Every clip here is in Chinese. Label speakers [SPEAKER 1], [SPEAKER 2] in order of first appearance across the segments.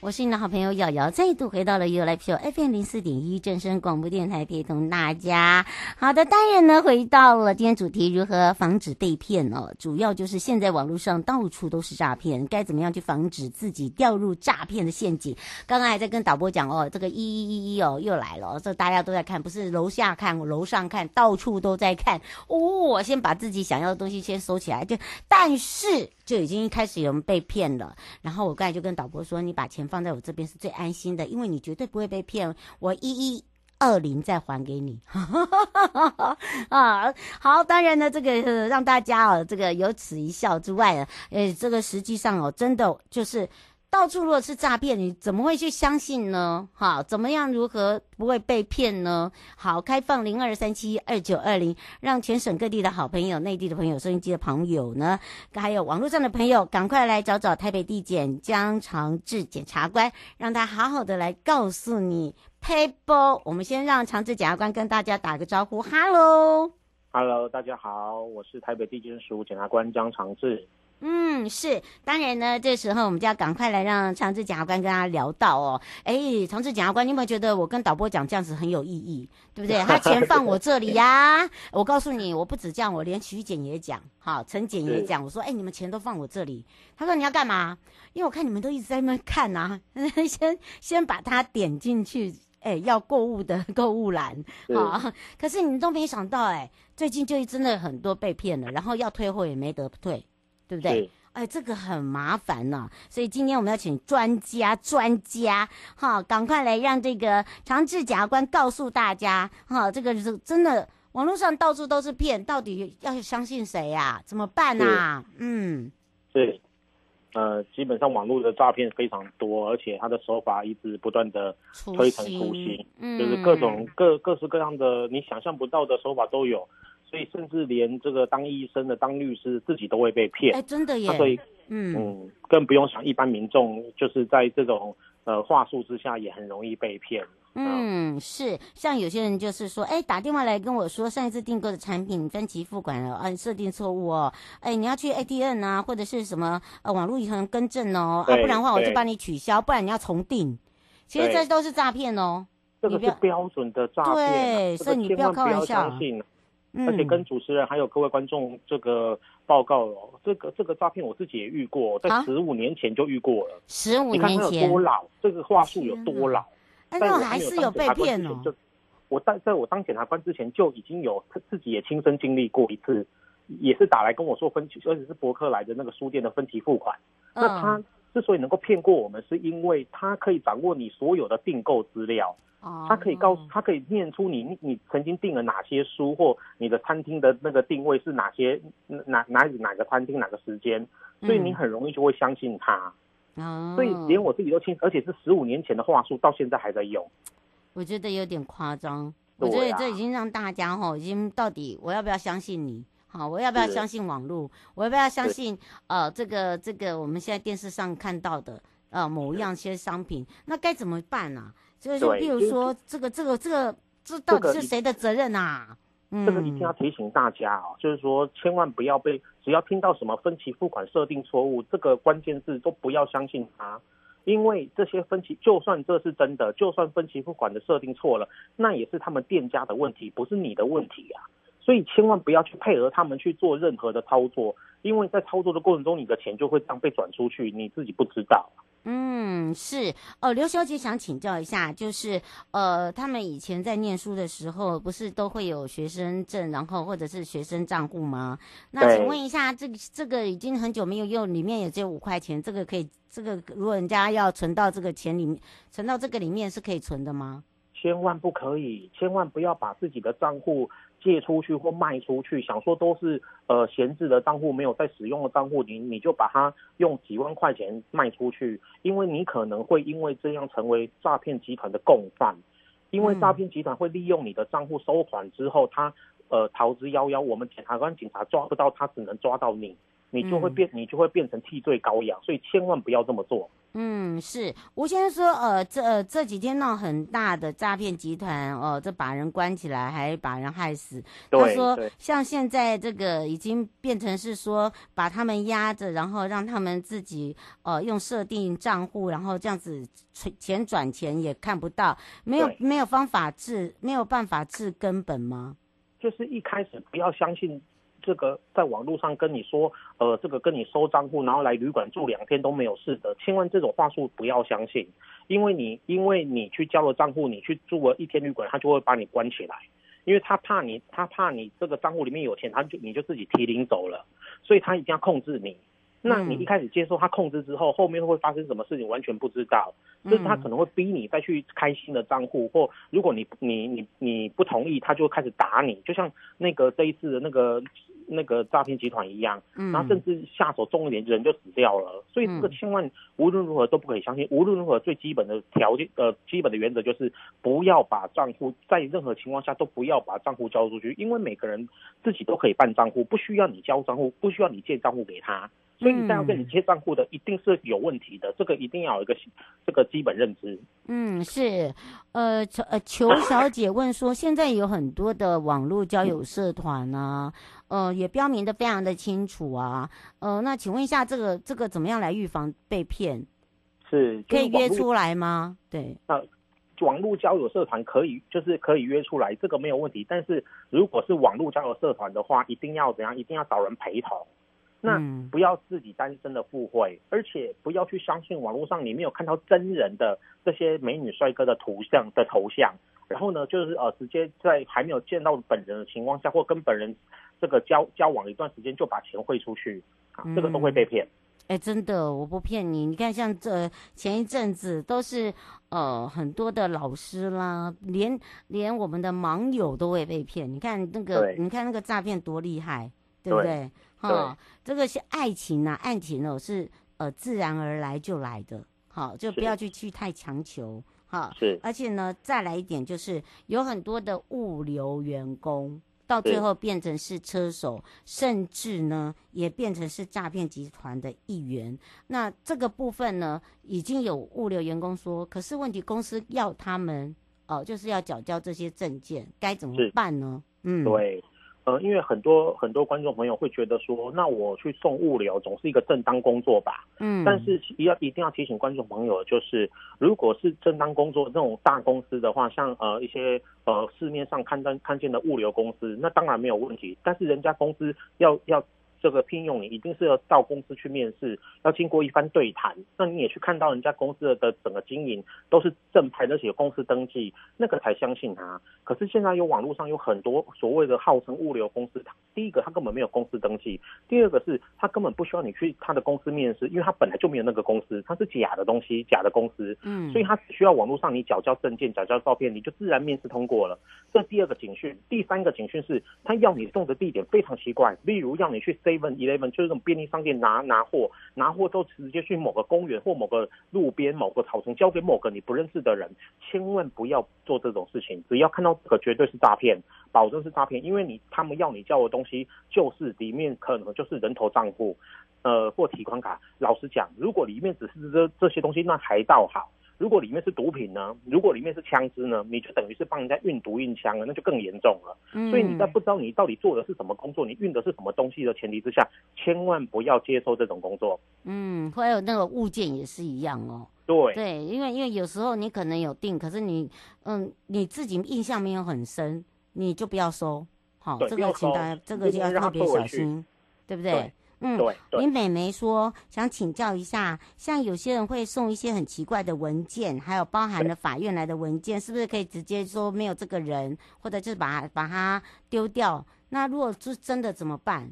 [SPEAKER 1] 我是你的好朋友瑶瑶，再度回到了 You Life Show FM 零四点一正声广播电台，陪同大家。好的，当然呢，回到了今天主题，如何防止被骗哦？主要就是现在网络上到处都是诈骗，该怎么样去防止自己掉入诈骗的陷阱？刚刚还在跟导播讲哦，这个一一一一哦又来了，这大家都在看，不是楼下看，楼上看，到处都在看哦。我先把自己想要的东西先收起来，就但是就已经开始有人被骗了。然后我刚才就跟导播说，你把钱放。在我这边是最安心的，因为你绝对不会被骗，我一一二零再还给你。啊，好，当然呢，这个让大家哦，这个有此一笑之外啊，呃，这个实际上哦，真的就是。到处如果是诈骗，你怎么会去相信呢？好，怎么样如何不会被骗呢？好，开放零二三七二九二零，让全省各地的好朋友、内地的朋友、收音机的朋友呢，还有网络上的朋友，赶快来找找台北地检江长治检察官，让他好好的来告诉你。p 波，我们先让长治检察官跟大家打个招呼。
[SPEAKER 2] Hello，Hello，大家好，我是台北地检署检察官江长治。
[SPEAKER 1] 嗯，是，当然呢，这时候我们就要赶快来让长治检察官跟他聊到哦。哎，长治检察官，你有没有觉得我跟导播讲这样子很有意义，对不对？他钱放我这里呀、啊，我告诉你，我不止这样，我连徐检也讲，好，陈检也讲，我说，哎，你们钱都放我这里。他说你要干嘛？因为我看你们都一直在那边看呐、啊，先先把它点进去，哎，要购物的购物栏，好。可是你们都没想到，哎，最近就真的很多被骗了，然后要退货也没得退。对不对？哎，这个很麻烦呢、啊，所以今天我们要请专家，专家，哈，赶快来让这个长治检察官告诉大家，哈，这个是真的，网络上到处都是骗，到底要相信谁呀、啊？怎么办啊？嗯，
[SPEAKER 2] 对，呃，基本上网络的诈骗非常多，而且他的手法一直不断的推陈出新，嗯，就是各种各各式各样的你想象不到的手法都有。所以，甚至连这个当医生的、当律师自己都会被骗。
[SPEAKER 1] 哎，真的耶！
[SPEAKER 2] 所以，嗯嗯，更不用想一般民众，就是在这种呃话术之下，也很容易被骗。
[SPEAKER 1] 嗯，是，像有些人就是说，哎，打电话来跟我说，上一次订购的产品分期付款了，啊，设定错误哦，哎，你要去 ATM 啊，或者是什么呃网络银行更正哦，啊，不然的话我就帮你取消，不然你要重订。其实这都是诈骗哦。
[SPEAKER 2] 这个是标准的诈骗。
[SPEAKER 1] 对，所以你不要开玩笑。
[SPEAKER 2] 而且跟主持人还有各位观众这个报告哦，这个这个诈骗我自己也遇过，在十五年前就遇过了。
[SPEAKER 1] 十五年前，你看他有
[SPEAKER 2] 多老？这个话术有多老？
[SPEAKER 1] 但我还是有被骗哦。
[SPEAKER 2] 我在在我当检察官之前就已经有自己也亲身经历过一次，也是打来跟我说分期，而且是博客来的那个书店的分期付款。那他之所以能够骗过我们，是因为他可以掌握你所有的订购资料。他可以告诉，他可以念出你你曾经订了哪些书，或你的餐厅的那个定位是哪些哪哪哪个餐厅哪个时间，所以你很容易就会相信他。
[SPEAKER 1] 嗯，
[SPEAKER 2] 所以连我自己都清，而且是十五年前的话术，到现在还在用。
[SPEAKER 1] 我觉得有点夸张，我觉得这已经让大家哈，已经到底我要不要相信你？好，我要不要相信网络？我要不要相信呃这个这个我们现在电视上看到的呃某一样些商品？那该怎么办呢？所以说，比如说这个、这个、这个，这到底是谁的责任啊？
[SPEAKER 2] 这个一定要提醒大家哦，就是说，千万不要被只要听到什么分期付款设定错误，这个关键字都不要相信它，因为这些分期，就算这是真的，就算分期付款的设定错了，那也是他们店家的问题，不是你的问题啊。所以千万不要去配合他们去做任何的操作，因为在操作的过程中，你的钱就会这样被转出去，你自己不知道。
[SPEAKER 1] 嗯，是哦，刘小姐想请教一下，就是呃，他们以前在念书的时候，不是都会有学生证，然后或者是学生账户吗？那请问一下，这个这个已经很久没有用，里面也只有五块钱，这个可以，这个如果人家要存到这个钱里面，存到这个里面是可以存的吗？
[SPEAKER 2] 千万不可以，千万不要把自己的账户借出去或卖出去，想说都是呃闲置的账户，没有在使用的账户，你你就把它用几万块钱卖出去，因为你可能会因为这样成为诈骗集团的共犯，因为诈骗集团会利用你的账户收款之后，他呃逃之夭夭，我们检察官警察抓不到他，只能抓到你，你就会变，你就会变成替罪羔羊，所以千万不要这么做。
[SPEAKER 1] 嗯，是吴先生说，呃，这、呃、这几天闹很大的诈骗集团，哦、呃，这把人关起来，还把人害死。他说，像现在这个已经变成是说，把他们压着，然后让他们自己，呃，用设定账户，然后这样子存钱转钱也看不到，没有没有方法治，没有办法治根本吗？
[SPEAKER 2] 就是一开始不要相信。这个在网络上跟你说，呃，这个跟你收账户，然后来旅馆住两天都没有事的，千万这种话术不要相信，因为你因为你去交了账户，你去住了一天旅馆，他就会把你关起来，因为他怕你，他怕你这个账户里面有钱，他就你就自己提领走了，所以他一定要控制你。那你一开始接受他控制之后，后面会发生什么事情完全不知道，就是他可能会逼你再去开新的账户，或如果你你你你不同意，他就开始打你，就像那个这一次的那个。那个诈骗集团一样，然后甚至下手重一点，人就死掉了。所以这个千万无论如何都不可以相信。无论如何，最基本的条件呃，基本的原则就是不要把账户在任何情况下都不要把账户交出去，因为每个人自己都可以办账户，不需要你交账户，不需要你借账户给他。所以你再要跟你借账户的，一定是有问题的，这个一定要有一个这个基本认知。
[SPEAKER 1] 嗯，是，呃，求呃裘小姐问说，现在有很多的网络交友社团啊，呃，也标明的非常的清楚啊，呃，那请问一下，这个这个怎么样来预防被骗？
[SPEAKER 2] 是，
[SPEAKER 1] 可以约出来吗？对，
[SPEAKER 2] 呃，网络交友社团可以，就是可以约出来，这个没有问题。但是如果是网络交友社团的话，一定要怎样？一定要找人陪同。那不要自己单身的赴会，而且不要去相信网络上你没有看到真人的这些美女帅哥的图像的头像，然后呢，就是呃直接在还没有见到本人的情况下，或跟本人这个交交往一段时间就把钱汇出去，啊，这个都会被骗。
[SPEAKER 1] 哎、真的，我不骗你，你看像这前一阵子都是呃很多的老师啦，连连我们的网友都会被骗。你看那个，你看那个诈骗多厉害，对不对？哈，这个是爱情啊，爱情哦，是呃自然而来就来的，好，就不要去去太强求，哈。是，而且呢，再来一点就是有很多的物流员工到最后变成是车手，甚至呢也变成是诈骗集团的一员。那这个部分呢，已经有物流员工说，可是问题公司要他们哦、呃，就是要缴交这些证件，该怎么办呢？嗯，
[SPEAKER 2] 对。呃，因为很多很多观众朋友会觉得说，那我去送物流总是一个正当工作吧？嗯，但是要一定要提醒观众朋友，就是如果是正当工作这种大公司的话，像呃一些呃市面上看到看见的物流公司，那当然没有问题。但是人家公司要要。这个聘用你一定是要到公司去面试，要经过一番对谈。那你也去看到人家公司的整个经营都是正派，而且有公司登记，那个才相信他。可是现在有网络上有很多所谓的号称物流公司，第一个他根本没有公司登记，第二个是他根本不需要你去他的公司面试，因为他本来就没有那个公司，他是假的东西，假的公司。嗯，所以他只需要网络上你缴交证件、缴交照片，你就自然面试通过了。这第二个警讯，第三个警讯是他要你送的地点非常奇怪，例如要你去 Seven Eleven 就是这种便利商店拿拿货，拿货都直接去某个公园或某个路边某个草丛交给某个你不认识的人，千万不要做这种事情。只要看到这个，绝对是诈骗，保证是诈骗，因为你他们要你交的东西就是里面可能就是人头账户，呃或提款卡。老实讲，如果里面只是这这些东西，那还倒好。如果里面是毒品呢？如果里面是枪支呢？你就等于是帮人家运毒运枪了，那就更严重了。嗯。所以你在不知道你到底做的是什么工作，你运的是什么东西的前提之下，千万不要接受这种工作。
[SPEAKER 1] 嗯，还有那个物件也是一样哦。
[SPEAKER 2] 对
[SPEAKER 1] 对，因为因为有时候你可能有定，可是你嗯你自己印象没有很深，你就不要收。好，这个请大家这个就要特别小心，对不对？对嗯，对，林美梅说想请教一下，像有些人会送一些很奇怪的文件，还有包含了法院来的文件，是不是可以直接说没有这个人，或者就是把把它丢掉？那如果是真的怎么办？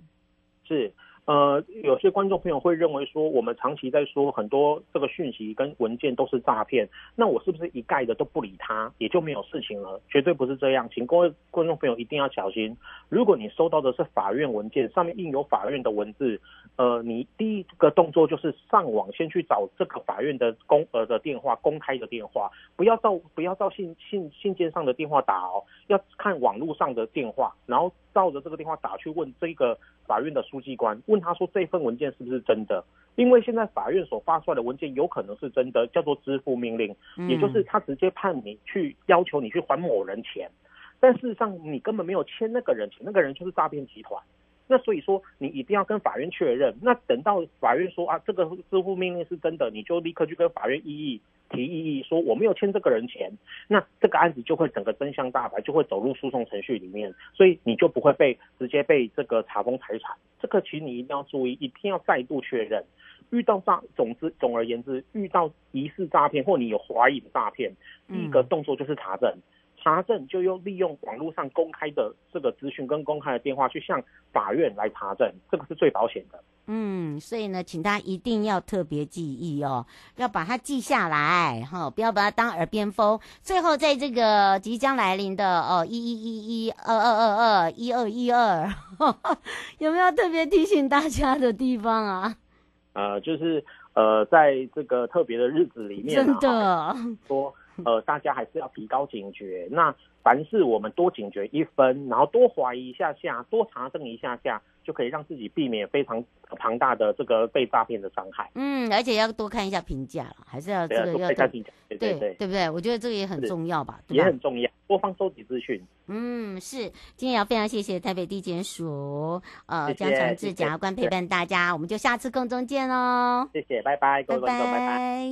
[SPEAKER 2] 是。呃，有些观众朋友会认为说，我们长期在说很多这个讯息跟文件都是诈骗，那我是不是一概的都不理他，也就没有事情了？绝对不是这样，请各位观众朋友一定要小心。如果你收到的是法院文件，上面印有法院的文字，呃，你第一个动作就是上网先去找这个法院的公呃的电话，公开的电话，不要到不要到信信信件上的电话打哦，要看网络上的电话，然后照着这个电话打去问这个法院的书记官。问他说这份文件是不是真的？因为现在法院所发出来的文件有可能是真的，叫做支付命令，也就是他直接判你去要求你去还某人钱，但事实上你根本没有欠那个人钱，那个人就是诈骗集团。那所以说你一定要跟法院确认。那等到法院说啊这个支付命令是真的，你就立刻去跟法院异议提异议，说我没有欠这个人钱，那这个案子就会整个真相大白，就会走入诉讼程序里面，所以你就不会被直接被这个查封财产。这个其实你一定要注意，一定要再度确认。遇到诈，总之总而言之，遇到疑似诈骗或你有怀疑的诈骗，第一个动作就是查证。查证就用利用网络上公开的这个资讯跟公开的电话去向法院来查证，这个是最保险的。
[SPEAKER 1] 嗯，所以呢，请大家一定要特别记忆哦，要把它记下来哈，不要把它当耳边风。最后，在这个即将来临的哦，一一一一二二二二一二一二，有没有特别提醒大家的地方啊？
[SPEAKER 2] 呃，就是呃，在这个特别的日子里面，
[SPEAKER 1] 真的
[SPEAKER 2] 说。呃，大家还是要提高警觉。那凡事我们多警觉一分，然后多怀疑一下下，多查证一下下，就可以让自己避免非常庞大的这个被诈骗的伤害。
[SPEAKER 1] 嗯，而且要多看一下评价了，还是要这个要
[SPEAKER 2] 多看评价，对对对，
[SPEAKER 1] 对不对？我觉得这个也很重要吧，对吧？
[SPEAKER 2] 也很重要，多方收集资讯。
[SPEAKER 1] 嗯，是。今天也要非常谢谢台北地检署呃江长志检察官陪伴大家，我们就下次空中见喽。
[SPEAKER 2] 谢谢，拜拜，各位观众，拜拜。